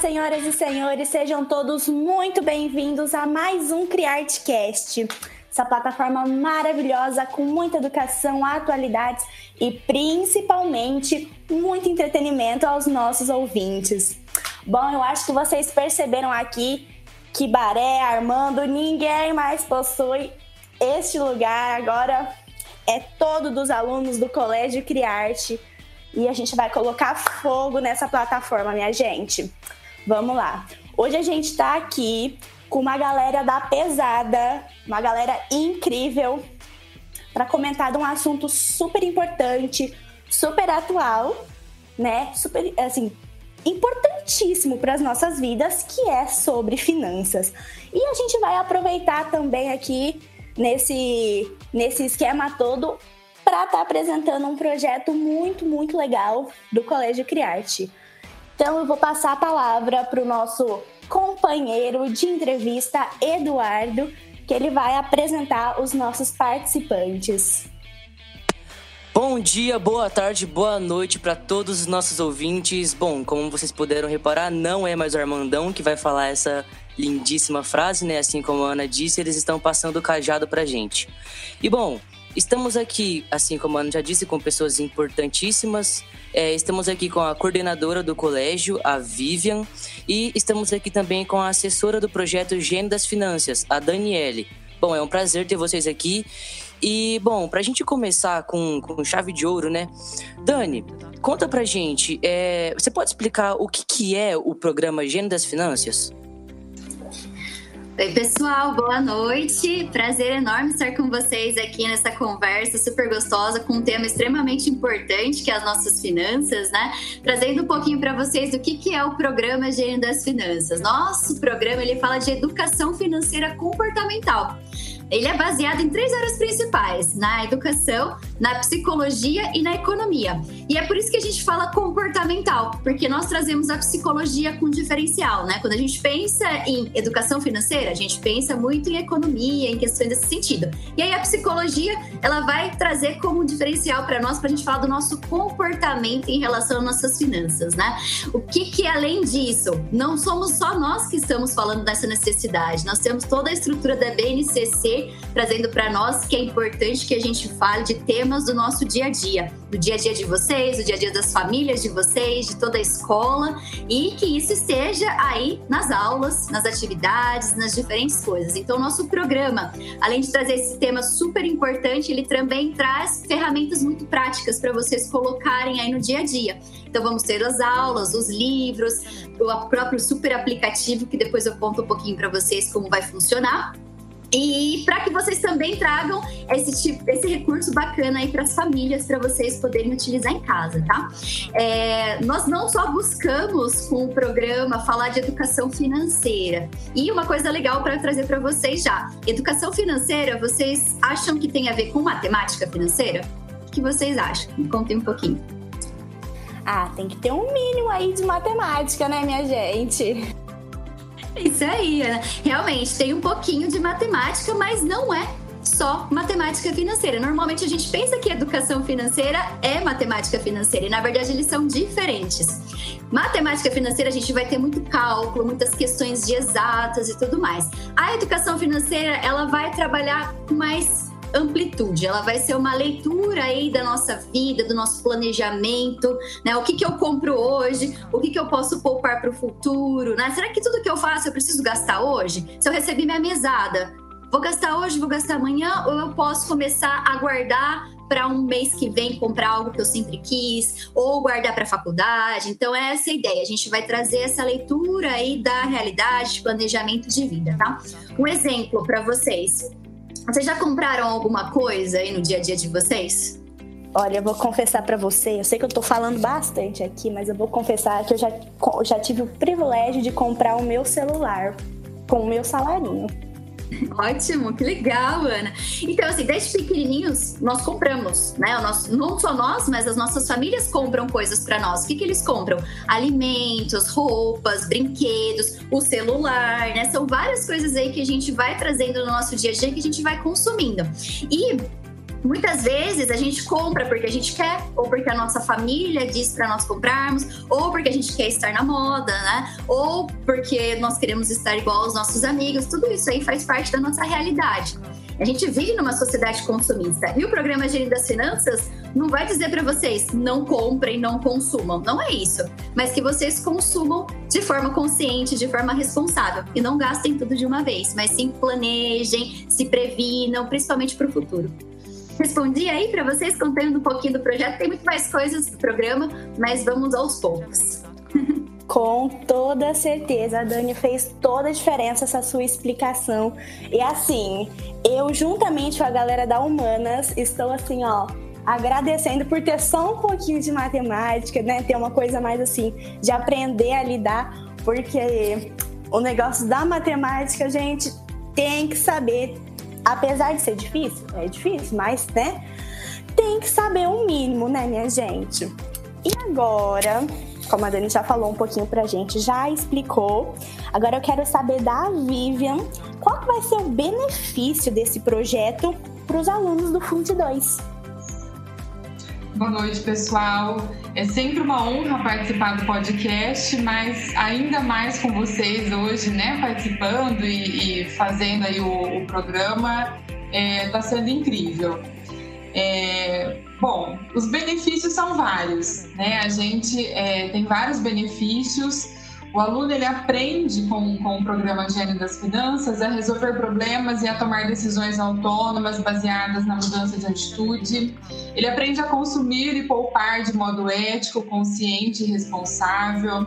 senhoras e senhores, sejam todos muito bem-vindos a mais um CriArtCast. Essa plataforma maravilhosa com muita educação, atualidades e principalmente muito entretenimento aos nossos ouvintes. Bom, eu acho que vocês perceberam aqui que Baré, Armando, ninguém mais possui este lugar. Agora é todo dos alunos do Colégio Criarte e a gente vai colocar fogo nessa plataforma, minha gente. Vamos lá. Hoje a gente está aqui com uma galera da pesada, uma galera incrível, para comentar de um assunto super importante, super atual, né? Super, assim, importantíssimo para as nossas vidas, que é sobre finanças. E a gente vai aproveitar também aqui nesse, nesse esquema todo para estar tá apresentando um projeto muito, muito legal do Colégio Criarte. Então eu vou passar a palavra para o nosso companheiro de entrevista, Eduardo, que ele vai apresentar os nossos participantes. Bom dia, boa tarde, boa noite para todos os nossos ouvintes. Bom, como vocês puderam reparar, não é mais o Armandão que vai falar essa lindíssima frase, né? Assim como a Ana disse, eles estão passando o cajado pra gente. E bom, Estamos aqui, assim como a Ana já disse, com pessoas importantíssimas. É, estamos aqui com a coordenadora do colégio, a Vivian, e estamos aqui também com a assessora do projeto Gênio das Finanças, a Daniele. Bom, é um prazer ter vocês aqui. E, bom, para a gente começar com, com chave de ouro, né? Dani, conta pra gente, é, você pode explicar o que, que é o programa Gênio das Finanças? Oi, pessoal, boa noite. Prazer enorme estar com vocês aqui nessa conversa super gostosa com um tema extremamente importante, que é as nossas finanças, né? Trazendo um pouquinho para vocês do que, que é o programa Gênio das Finanças. Nosso programa ele fala de educação financeira comportamental. Ele é baseado em três áreas principais: na educação, na psicologia e na economia. E é por isso que a gente fala comportamental, porque nós trazemos a psicologia com diferencial, né? Quando a gente pensa em educação financeira, a gente pensa muito em economia, em questões desse sentido. E aí a psicologia, ela vai trazer como diferencial para nós, para a gente falar do nosso comportamento em relação às nossas finanças, né? O que que além disso, não somos só nós que estamos falando dessa necessidade, nós temos toda a estrutura da BNCC trazendo para nós que é importante que a gente fale de temas do nosso dia a dia, do dia a dia de vocês, do dia a dia das famílias de vocês, de toda a escola e que isso esteja aí nas aulas, nas atividades, nas diferentes coisas. Então, nosso programa, além de trazer esse tema super importante, ele também traz ferramentas muito práticas para vocês colocarem aí no dia a dia. Então, vamos ter as aulas, os livros, o próprio super aplicativo que depois eu conto um pouquinho para vocês como vai funcionar. E para que vocês também tragam esse tipo, esse recurso bacana aí para as famílias, para vocês poderem utilizar em casa, tá? É, nós não só buscamos com o programa falar de educação financeira. E uma coisa legal para trazer para vocês já: educação financeira, vocês acham que tem a ver com matemática financeira? O que vocês acham? Me contem um pouquinho. Ah, tem que ter um mínimo aí de matemática, né, minha gente? Isso aí, Ana. Realmente, tem um pouquinho de matemática, mas não é só matemática financeira. Normalmente a gente pensa que educação financeira é matemática financeira e na verdade eles são diferentes. Matemática financeira a gente vai ter muito cálculo, muitas questões de exatas e tudo mais. A educação financeira ela vai trabalhar mais amplitude, ela vai ser uma leitura aí da nossa vida, do nosso planejamento, né? O que, que eu compro hoje, o que, que eu posso poupar para o futuro, né? Será que tudo que eu faço eu preciso gastar hoje? Se eu recebi minha mesada, vou gastar hoje, vou gastar amanhã, ou eu posso começar a guardar para um mês que vem comprar algo que eu sempre quis, ou guardar para a faculdade. Então, é essa a ideia. A gente vai trazer essa leitura aí da realidade, planejamento de vida, tá? Um exemplo para vocês. Vocês já compraram alguma coisa aí no dia a dia de vocês? Olha, eu vou confessar para você, eu sei que eu tô falando bastante aqui, mas eu vou confessar que eu já, já tive o privilégio de comprar o meu celular com o meu salarinho. Ótimo, que legal, Ana. Então, assim, desde pequenininhos, nós compramos, né? Nós, não só nós, mas as nossas famílias compram coisas para nós. O que, que eles compram? Alimentos, roupas, brinquedos, o celular, né? São várias coisas aí que a gente vai trazendo no nosso dia a dia que a gente vai consumindo. E muitas vezes a gente compra porque a gente quer, ou porque a nossa família diz para nós comprarmos, ou porque a gente quer estar na moda, né? Ou porque nós queremos estar igual aos nossos amigos. Tudo isso aí faz parte da nossa realidade. A gente vive numa sociedade consumista e o programa Gerindo das Finanças não vai dizer para vocês não comprem, não consumam. Não é isso. Mas que vocês consumam de forma consciente, de forma responsável e não gastem tudo de uma vez, mas sim planejem, se previnam, principalmente para o futuro. Respondi aí para vocês contando um pouquinho do projeto. Tem muito mais coisas do programa, mas vamos aos poucos. Com toda certeza, a Dani fez toda a diferença essa sua explicação. E assim, eu juntamente com a galera da Humanas estou assim, ó, agradecendo por ter só um pouquinho de matemática, né? Ter uma coisa mais assim de aprender a lidar, porque o negócio da matemática, gente, tem que saber, apesar de ser difícil, é difícil, mas né? Tem que saber o um mínimo, né, minha gente? E agora, como a Dani já falou um pouquinho pra gente, já explicou. Agora eu quero saber da Vivian qual vai ser o benefício desse projeto para os alunos do Fund 2. Boa noite, pessoal. É sempre uma honra participar do podcast, mas ainda mais com vocês hoje, né, participando e, e fazendo aí o, o programa, está é, tá sendo incrível. É, bom, os benefícios são vários, né? A gente é, tem vários benefícios. O aluno ele aprende com, com o programa Gênio das Finanças a resolver problemas e a tomar decisões autônomas baseadas na mudança de atitude. Ele aprende a consumir e poupar de modo ético, consciente e responsável.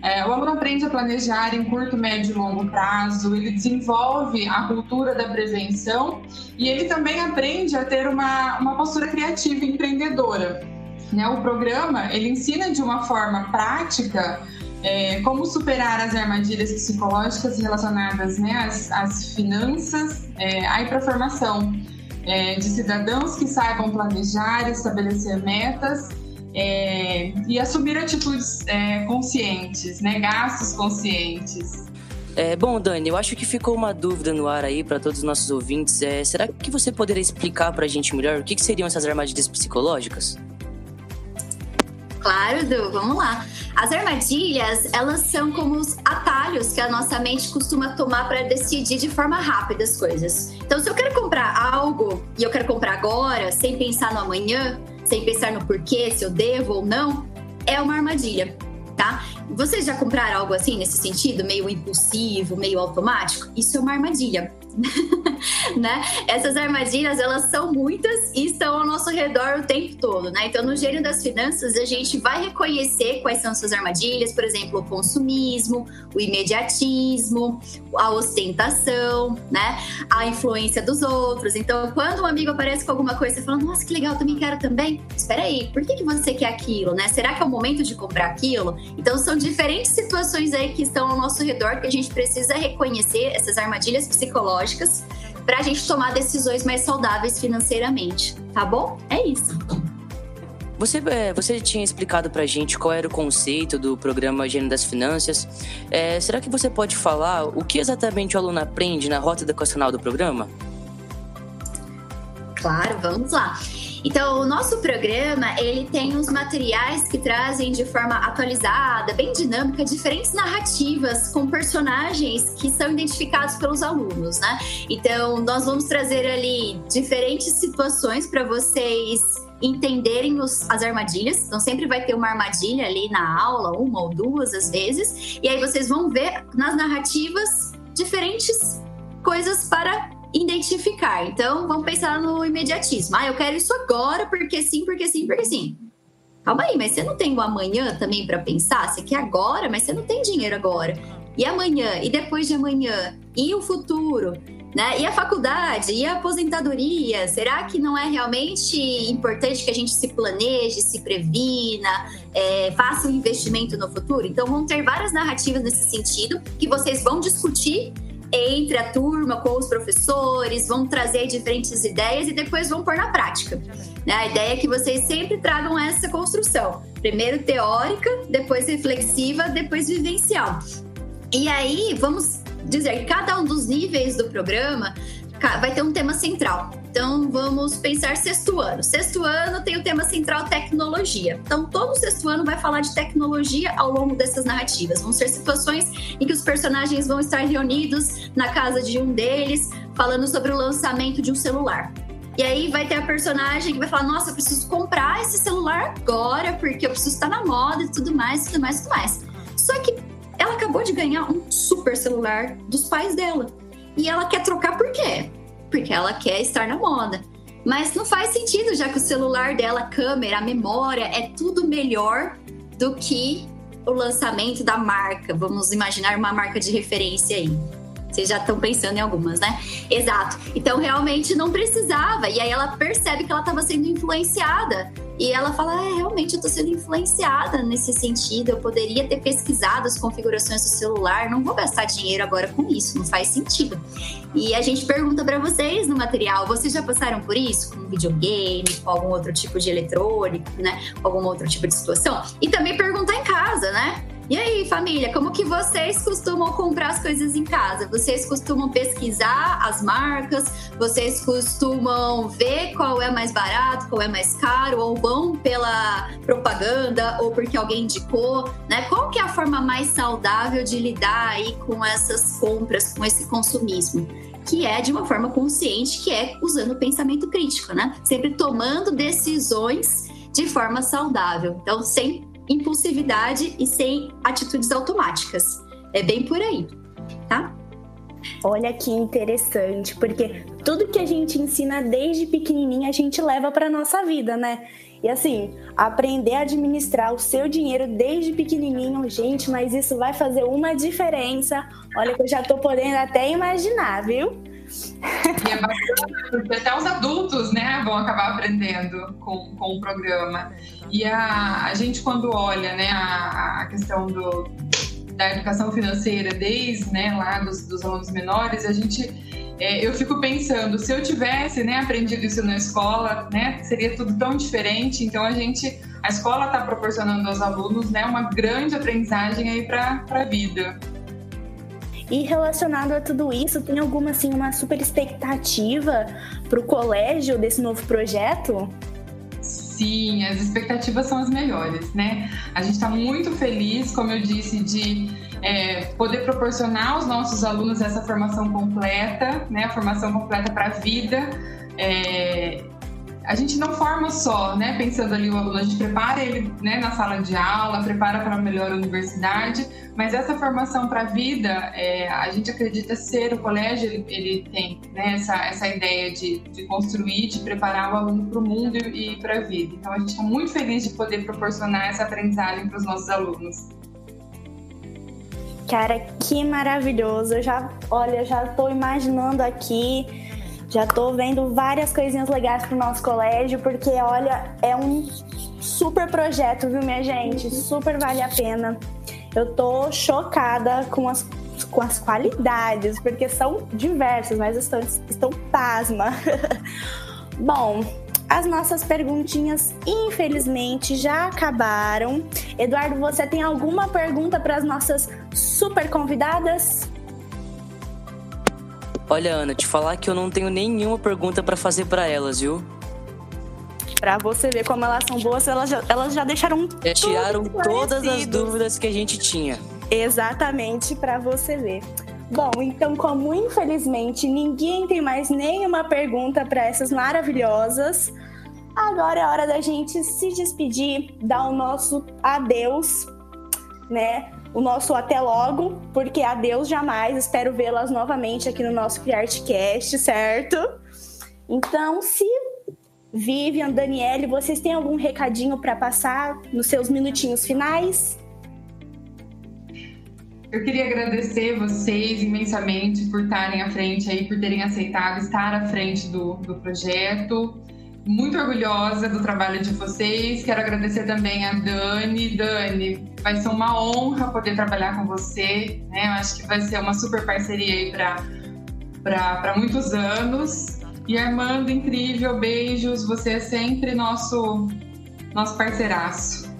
É, o aluno aprende a planejar em curto, médio e longo prazo, ele desenvolve a cultura da prevenção e ele também aprende a ter uma, uma postura criativa e empreendedora. Né? O programa ele ensina de uma forma prática é, como superar as armadilhas psicológicas relacionadas né, às, às finanças, é, aí para a formação é, de cidadãos que saibam planejar, estabelecer metas é, e assumir atitudes é, conscientes, né? gastos conscientes. É, bom, Dani, eu acho que ficou uma dúvida no ar aí para todos os nossos ouvintes. É, será que você poderia explicar para a gente melhor o que, que seriam essas armadilhas psicológicas? Claro, Du, vamos lá. As armadilhas, elas são como os atalhos que a nossa mente costuma tomar para decidir de forma rápida as coisas. Então, se eu quero comprar algo e eu quero comprar agora, sem pensar no amanhã, sem pensar no porquê, se eu devo ou não, é uma armadilha, tá? Vocês já compraram algo assim nesse sentido, meio impulsivo, meio automático? Isso é uma armadilha. né? Essas armadilhas, elas são muitas e estão ao nosso redor o tempo todo, né? Então, no gênio das finanças, a gente vai reconhecer quais são essas armadilhas, por exemplo, o consumismo, o imediatismo, a ostentação, né? A influência dos outros. Então, quando um amigo aparece com alguma coisa, você fala, nossa, que legal, também quero também. Espera aí, por que, que você quer aquilo, né? Será que é o momento de comprar aquilo? Então, são diferentes situações aí que estão ao nosso redor que a gente precisa reconhecer essas armadilhas psicológicas para a gente tomar decisões mais saudáveis financeiramente, tá bom? É isso. Você, é, você tinha explicado para a gente qual era o conceito do programa Gênio das Finanças. É, será que você pode falar o que exatamente o aluno aprende na rota educacional do programa? Claro, vamos lá. Então, o nosso programa, ele tem uns materiais que trazem de forma atualizada, bem dinâmica, diferentes narrativas com personagens que são identificados pelos alunos, né? Então, nós vamos trazer ali diferentes situações para vocês entenderem os, as armadilhas. Então, sempre vai ter uma armadilha ali na aula, uma ou duas às vezes. E aí vocês vão ver nas narrativas diferentes coisas para identificar. Então, vamos pensar no imediatismo. Ah, eu quero isso agora, porque sim, porque sim, porque sim. Calma aí, mas você não tem o amanhã também para pensar? Você quer agora, mas você não tem dinheiro agora. E amanhã? E depois de amanhã? E o futuro? Né? E a faculdade? E a aposentadoria? Será que não é realmente importante que a gente se planeje, se previna, é, faça um investimento no futuro? Então, vão ter várias narrativas nesse sentido que vocês vão discutir entre a turma, com os professores, vão trazer diferentes ideias e depois vão pôr na prática. Né? A ideia é que vocês sempre tragam essa construção. Primeiro teórica, depois reflexiva, depois vivencial. E aí, vamos dizer, cada um dos níveis do programa vai ter um tema central. Então vamos pensar sexto ano. Sexto ano tem o tema central tecnologia. Então todo sexto ano vai falar de tecnologia ao longo dessas narrativas. Vão ser situações em que os personagens vão estar reunidos na casa de um deles, falando sobre o lançamento de um celular. E aí vai ter a personagem que vai falar: Nossa, eu preciso comprar esse celular agora, porque eu preciso estar na moda e tudo mais, tudo mais, tudo mais. Só que ela acabou de ganhar um super celular dos pais dela. E ela quer trocar por quê? Porque ela quer estar na moda. Mas não faz sentido, já que o celular dela, a câmera, a memória, é tudo melhor do que o lançamento da marca. Vamos imaginar uma marca de referência aí. Vocês já estão pensando em algumas, né? Exato. Então realmente não precisava. E aí ela percebe que ela estava sendo influenciada. E ela fala: é, realmente eu estou sendo influenciada nesse sentido. Eu poderia ter pesquisado as configurações do celular. Não vou gastar dinheiro agora com isso. Não faz sentido. E a gente pergunta para vocês no material: vocês já passaram por isso? Com videogame, com algum outro tipo de eletrônico, né? Algum outro tipo de situação? E também perguntar em casa, né? E aí, família, como que vocês costumam comprar as coisas em casa? Vocês costumam pesquisar as marcas? Vocês costumam ver qual é mais barato, qual é mais caro, ou vão pela propaganda ou porque alguém indicou, né? Qual que é a forma mais saudável de lidar aí com essas compras, com esse consumismo? que é de uma forma consciente, que é usando o pensamento crítico, né? Sempre tomando decisões de forma saudável. Então, sem impulsividade e sem atitudes automáticas. É bem por aí, tá? Olha que interessante, porque tudo que a gente ensina desde pequenininha a gente leva para nossa vida, né? E assim, aprender a administrar o seu dinheiro desde pequenininho, gente, mas isso vai fazer uma diferença. Olha que eu já tô podendo até imaginar, viu? E é bacana, porque até os adultos né, vão acabar aprendendo com, com o programa. E a, a gente, quando olha né, a, a questão do, da educação financeira desde né, lá dos, dos alunos menores, a gente é, eu fico pensando, se eu tivesse né, aprendido isso na escola, né, seria tudo tão diferente. Então a gente, a escola está proporcionando aos alunos né, uma grande aprendizagem aí para a vida. E relacionado a tudo isso, tem alguma assim uma super expectativa para o colégio desse novo projeto? Sim, as expectativas são as melhores, né? A gente está muito feliz, como eu disse, de é, poder proporcionar aos nossos alunos essa formação completa, né? A formação completa para a vida. É, a gente não forma só, né, pensando ali o aluno, a gente prepara ele né, na sala de aula, prepara para a melhor universidade, mas essa formação para a vida, é, a gente acredita ser, o colégio ele, ele tem né, essa, essa ideia de, de construir, de preparar o aluno para o mundo e, e para a vida. Então a gente está muito feliz de poder proporcionar essa aprendizagem para os nossos alunos. Cara, que maravilhoso! Eu já, olha, já estou imaginando aqui já tô vendo várias coisinhas legais pro nosso colégio, porque olha, é um super projeto, viu, minha gente? Super vale a pena. Eu tô chocada com as, com as qualidades, porque são diversas, mas estão, estão pasma. Bom, as nossas perguntinhas, infelizmente, já acabaram. Eduardo, você tem alguma pergunta para as nossas super convidadas? Olha, Ana, te falar que eu não tenho nenhuma pergunta para fazer para elas, viu? Pra você ver como elas são boas, elas já, elas já deixaram já tiraram todas as dúvidas que a gente tinha. Exatamente, para você ver. Bom, então, como infelizmente ninguém tem mais nenhuma pergunta para essas maravilhosas, agora é hora da gente se despedir, dar o nosso adeus, né? O nosso até logo, porque adeus jamais. Espero vê-las novamente aqui no nosso Criartcast, certo? Então, se Vivian, Daniele, vocês têm algum recadinho para passar nos seus minutinhos finais? Eu queria agradecer vocês imensamente por estarem à frente aí, por terem aceitado estar à frente do, do projeto muito orgulhosa do trabalho de vocês. Quero agradecer também a Dani. Dani, vai ser uma honra poder trabalhar com você. Né? Eu acho que vai ser uma super parceria aí para muitos anos. E Armando, incrível, beijos. Você é sempre nosso, nosso parceiraço.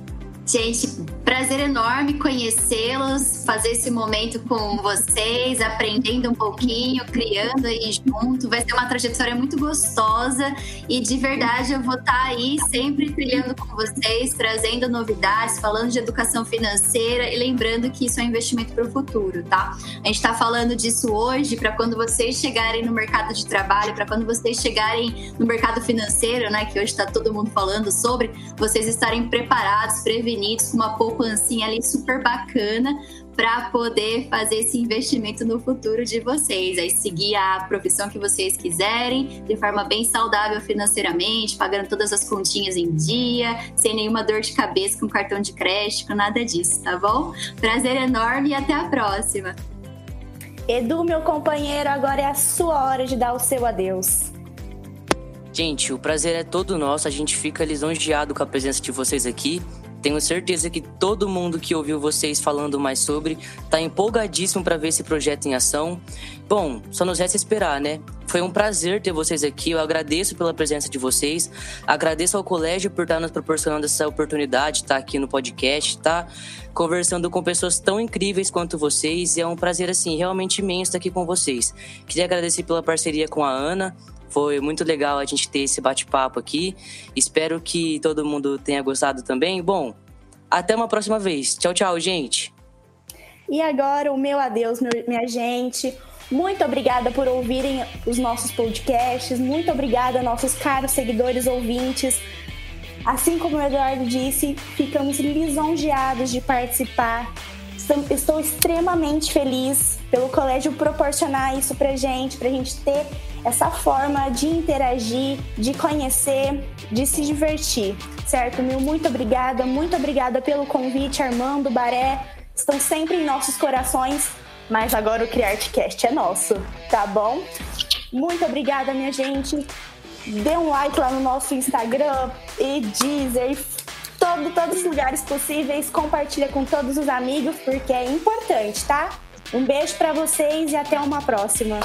Gente, prazer enorme conhecê-los, fazer esse momento com vocês, aprendendo um pouquinho, criando aí junto. Vai ser uma trajetória muito gostosa e de verdade eu vou estar tá aí sempre trilhando com vocês, trazendo novidades, falando de educação financeira e lembrando que isso é investimento para o futuro, tá? A gente está falando disso hoje para quando vocês chegarem no mercado de trabalho, para quando vocês chegarem no mercado financeiro, né, que hoje está todo mundo falando sobre, vocês estarem preparados, prevenidos com uma poupancinha ali super bacana para poder fazer esse investimento no futuro de vocês. Aí seguir a profissão que vocês quiserem, de forma bem saudável financeiramente, pagando todas as continhas em dia, sem nenhuma dor de cabeça com cartão de crédito, nada disso, tá bom? Prazer enorme e até a próxima. Edu, meu companheiro, agora é a sua hora de dar o seu adeus. Gente, o prazer é todo nosso, a gente fica lisonjeado com a presença de vocês aqui tenho certeza que todo mundo que ouviu vocês falando mais sobre está empolgadíssimo para ver esse projeto em ação. Bom, só nos resta esperar, né? Foi um prazer ter vocês aqui. Eu agradeço pela presença de vocês. Agradeço ao colégio por estar nos proporcionando essa oportunidade de estar aqui no podcast, tá? Conversando com pessoas tão incríveis quanto vocês. E é um prazer, assim, realmente imenso estar aqui com vocês. Queria agradecer pela parceria com a Ana, foi muito legal a gente ter esse bate-papo aqui. Espero que todo mundo tenha gostado também. Bom, até uma próxima vez. Tchau, tchau, gente. E agora o meu adeus, minha gente. Muito obrigada por ouvirem os nossos podcasts. Muito obrigada, nossos caros seguidores ouvintes. Assim como o Eduardo disse, ficamos lisonjeados de participar Estou extremamente feliz pelo colégio proporcionar isso pra gente, pra gente ter essa forma de interagir, de conhecer, de se divertir, certo? Mil, muito obrigada, muito obrigada pelo convite, Armando, Baré, estão sempre em nossos corações, mas agora o CriArtCast é nosso, tá bom? Muito obrigada, minha gente. Dê um like lá no nosso Instagram e Deezer, todo, todos os lugares possíveis, compartilha com todos os amigos, porque é importante, tá? Um beijo para vocês e até uma próxima.